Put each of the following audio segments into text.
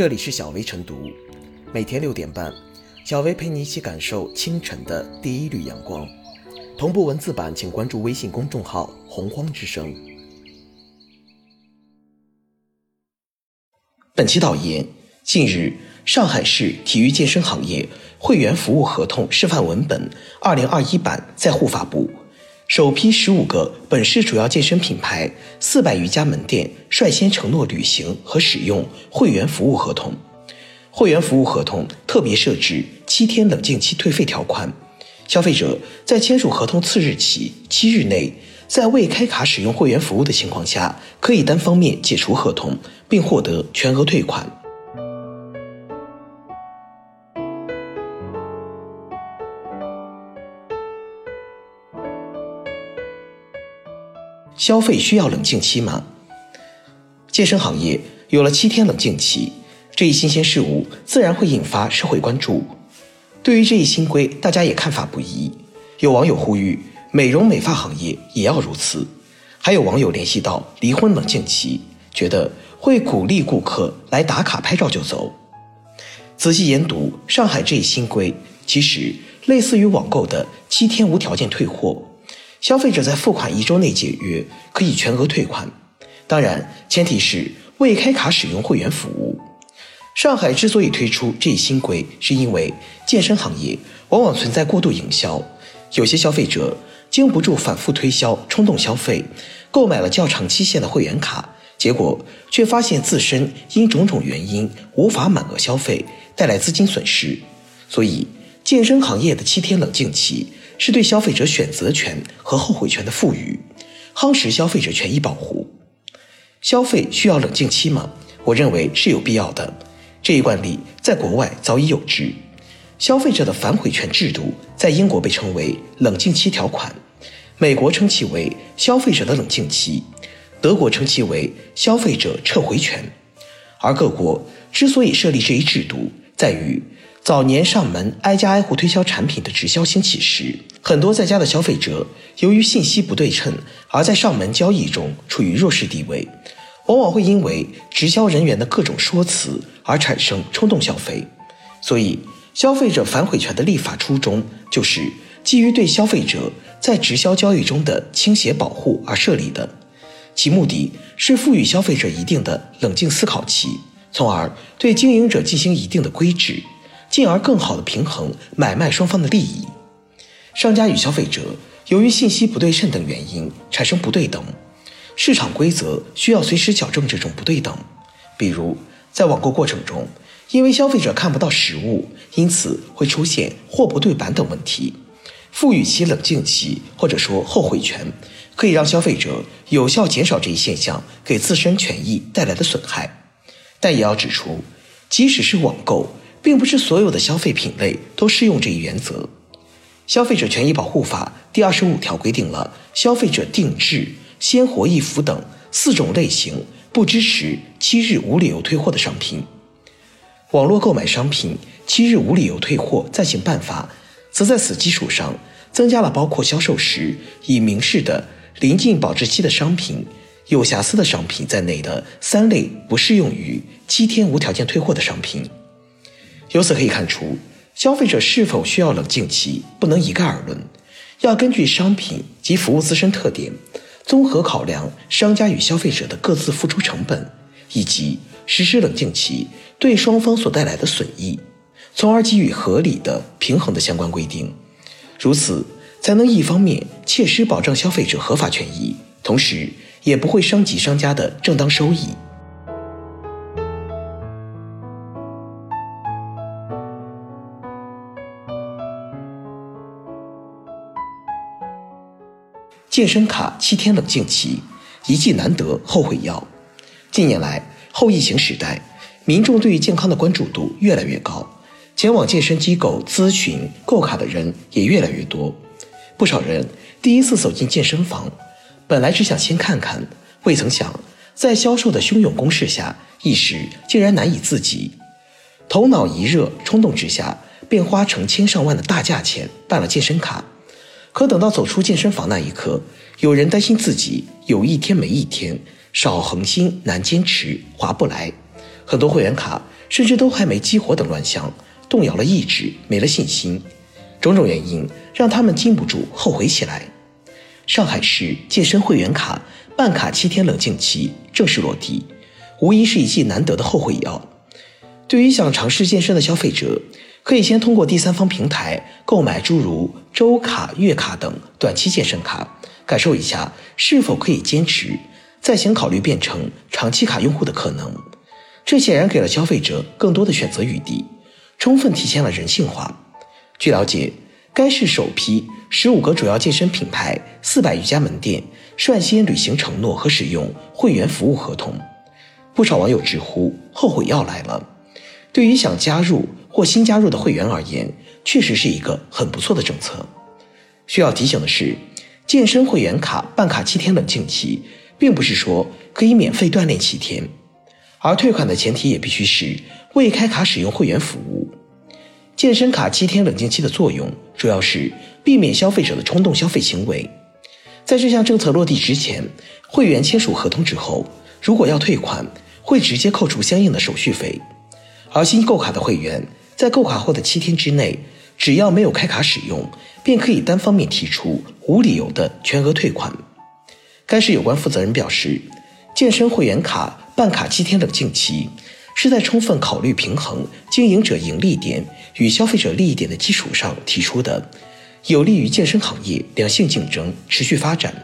这里是小薇晨读，每天六点半，小薇陪你一起感受清晨的第一缕阳光。同步文字版，请关注微信公众号“洪荒之声”。本期导言：近日，上海市体育健身行业会员服务合同示范文本（二零二一版）在沪发布。首批十五个本市主要健身品牌四百余家门店率先承诺履行和使用会员服务合同。会员服务合同特别设置七天冷静期退费条款，消费者在签署合同次日起七日内，在未开卡使用会员服务的情况下，可以单方面解除合同，并获得全额退款。消费需要冷静期吗？健身行业有了七天冷静期，这一新鲜事物自然会引发社会关注。对于这一新规，大家也看法不一。有网友呼吁美容美发行业也要如此，还有网友联系到离婚冷静期，觉得会鼓励顾客来打卡拍照就走。仔细研读上海这一新规，其实类似于网购的七天无条件退货。消费者在付款一周内解约，可以全额退款。当然，前提是未开卡使用会员服务。上海之所以推出这一新规，是因为健身行业往往存在过度营销，有些消费者经不住反复推销，冲动消费，购买了较长期限的会员卡，结果却发现自身因种种原因无法满额消费，带来资金损失。所以，健身行业的七天冷静期。是对消费者选择权和后悔权的赋予，夯实消费者权益保护。消费需要冷静期吗？我认为是有必要的。这一惯例在国外早已有之。消费者的反悔权制度在英国被称为冷静期条款，美国称其为消费者的冷静期，德国称其为消费者撤回权。而各国之所以设立这一制度，在于。早年上门挨家挨户推销产品的直销兴起时，很多在家的消费者由于信息不对称，而在上门交易中处于弱势地位，往往会因为直销人员的各种说辞而产生冲动消费。所以，消费者反悔权的立法初衷就是基于对消费者在直销交易中的倾斜保护而设立的，其目的是赋予消费者一定的冷静思考期，从而对经营者进行一定的规制。进而更好地平衡买卖双方的利益。商家与消费者由于信息不对称等原因产生不对等，市场规则需要随时矫正这种不对等。比如，在网购过程中，因为消费者看不到实物，因此会出现货不对版等问题。赋予其冷静期或者说后悔权，可以让消费者有效减少这一现象给自身权益带来的损害。但也要指出，即使是网购。并不是所有的消费品类都适用这一原则。消费者权益保护法第二十五条规定了消费者定制、鲜活易服等四种类型不支持七日无理由退货的商品。网络购买商品七日无理由退货暂行办法，则在此基础上增加了包括销售时已明示的临近保质期的商品、有瑕疵的商品在内的三类不适用于七天无条件退货的商品。由此可以看出，消费者是否需要冷静期，不能一概而论，要根据商品及服务自身特点，综合考量商家与消费者的各自付出成本，以及实施冷静期对双方所带来的损益，从而给予合理的平衡的相关规定。如此，才能一方面切实保障消费者合法权益，同时也不会伤及商家的正当收益。健身卡七天冷静期，一剂难得后悔药。近年来，后疫情时代，民众对于健康的关注度越来越高，前往健身机构咨询购卡的人也越来越多。不少人第一次走进健身房，本来只想先看看，未曾想在销售的汹涌攻势下，一时竟然难以自己。头脑一热，冲动之下，便花成千上万的大价钱办了健身卡。可等到走出健身房那一刻，有人担心自己有一天没一天，少恒心难坚持，划不来。很多会员卡甚至都还没激活等乱象，动摇了意志，没了信心。种种原因让他们禁不住后悔起来。上海市健身会员卡办卡七天冷静期正式落地，无疑是一剂难得的后悔药。对于想尝试健身的消费者，可以先通过第三方平台购买诸如周卡、月卡等短期健身卡，感受一下是否可以坚持，再行考虑变成长期卡用户的可能。这显然给了消费者更多的选择余地，充分体现了人性化。据了解，该市首批十五个主要健身品牌、四百余家门店率先履行承诺和使用会员服务合同。不少网友直呼后悔药来了。对于想加入或新加入的会员而言，确实是一个很不错的政策。需要提醒的是，健身会员卡办卡七天冷静期，并不是说可以免费锻炼七天，而退款的前提也必须是未开卡使用会员服务。健身卡七天冷静期的作用，主要是避免消费者的冲动消费行为。在这项政策落地之前，会员签署合同之后，如果要退款，会直接扣除相应的手续费。而新购卡的会员，在购卡后的七天之内，只要没有开卡使用，便可以单方面提出无理由的全额退款。该市有关负责人表示，健身会员卡办卡七天冷静期。是在充分考虑平衡经营者盈利点与消费者利益点的基础上提出的，有利于健身行业良性竞争持续发展。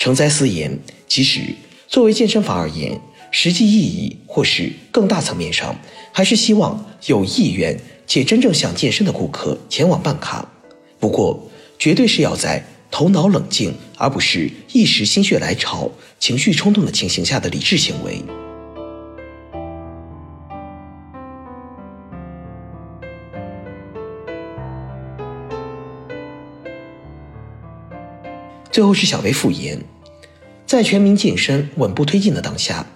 诚哉私言，其实作为健身房而言，实际意义或是更大层面上，还是希望有意愿且真正想健身的顾客前往办卡。不过，绝对是要在头脑冷静，而不是一时心血来潮、情绪冲动的情形下的理智行为。最后是小微复言，在全民健身稳步推进的当下，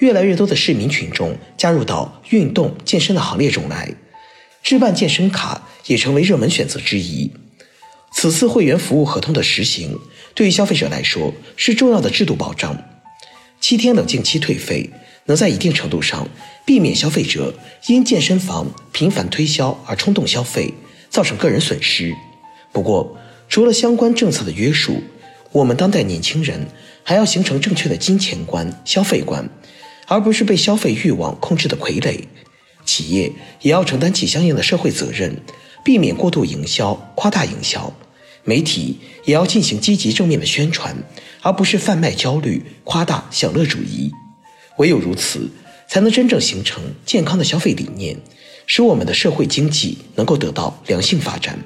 越来越多的市民群众加入到运动健身的行列中来，置办健身卡也成为热门选择之一。此次会员服务合同的实行，对于消费者来说是重要的制度保障。七天冷静期退费，能在一定程度上避免消费者因健身房频繁推销而冲动消费，造成个人损失。不过，除了相关政策的约束，我们当代年轻人还要形成正确的金钱观、消费观，而不是被消费欲望控制的傀儡。企业也要承担起相应的社会责任，避免过度营销、夸大营销。媒体也要进行积极正面的宣传，而不是贩卖焦虑、夸大享乐主义。唯有如此，才能真正形成健康的消费理念，使我们的社会经济能够得到良性发展。